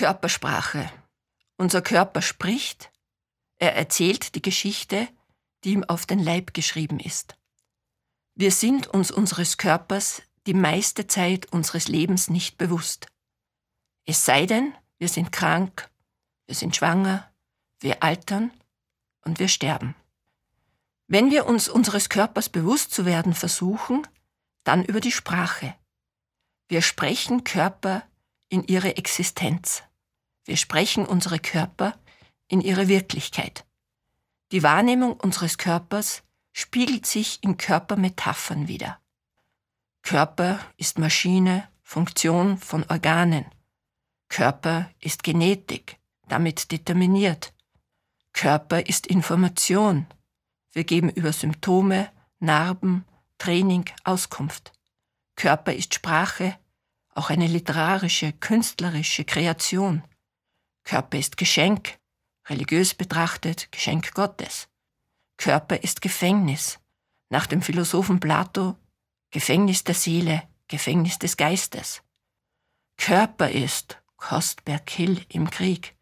Körpersprache. Unser Körper spricht, er erzählt die Geschichte, die ihm auf den Leib geschrieben ist. Wir sind uns unseres Körpers die meiste Zeit unseres Lebens nicht bewusst. Es sei denn, wir sind krank, wir sind schwanger, wir altern und wir sterben. Wenn wir uns unseres Körpers bewusst zu werden versuchen, dann über die Sprache. Wir sprechen Körper in ihre Existenz. Wir sprechen unsere Körper in ihre Wirklichkeit. Die Wahrnehmung unseres Körpers spiegelt sich in Körpermetaphern wider. Körper ist Maschine, Funktion von Organen. Körper ist Genetik, damit determiniert. Körper ist Information. Wir geben über Symptome, Narben, Training Auskunft. Körper ist Sprache, auch eine literarische, künstlerische Kreation. Körper ist Geschenk, religiös betrachtet Geschenk Gottes. Körper ist Gefängnis, nach dem Philosophen Plato Gefängnis der Seele, Gefängnis des Geistes. Körper ist Kostberg Hill im Krieg.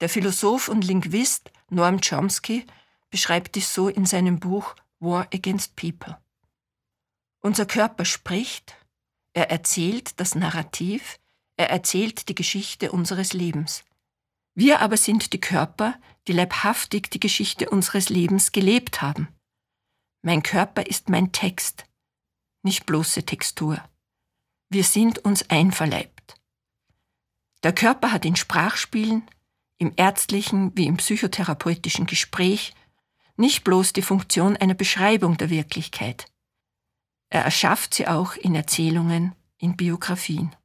Der Philosoph und Linguist Noam Chomsky beschreibt dies so in seinem Buch War Against People. Unser Körper spricht, er erzählt das Narrativ, er erzählt die Geschichte unseres Lebens. Wir aber sind die Körper, die leibhaftig die Geschichte unseres Lebens gelebt haben. Mein Körper ist mein Text, nicht bloße Textur. Wir sind uns einverleibt. Der Körper hat in Sprachspielen, im ärztlichen wie im psychotherapeutischen Gespräch nicht bloß die Funktion einer Beschreibung der Wirklichkeit. Er erschafft sie auch in Erzählungen, in Biografien.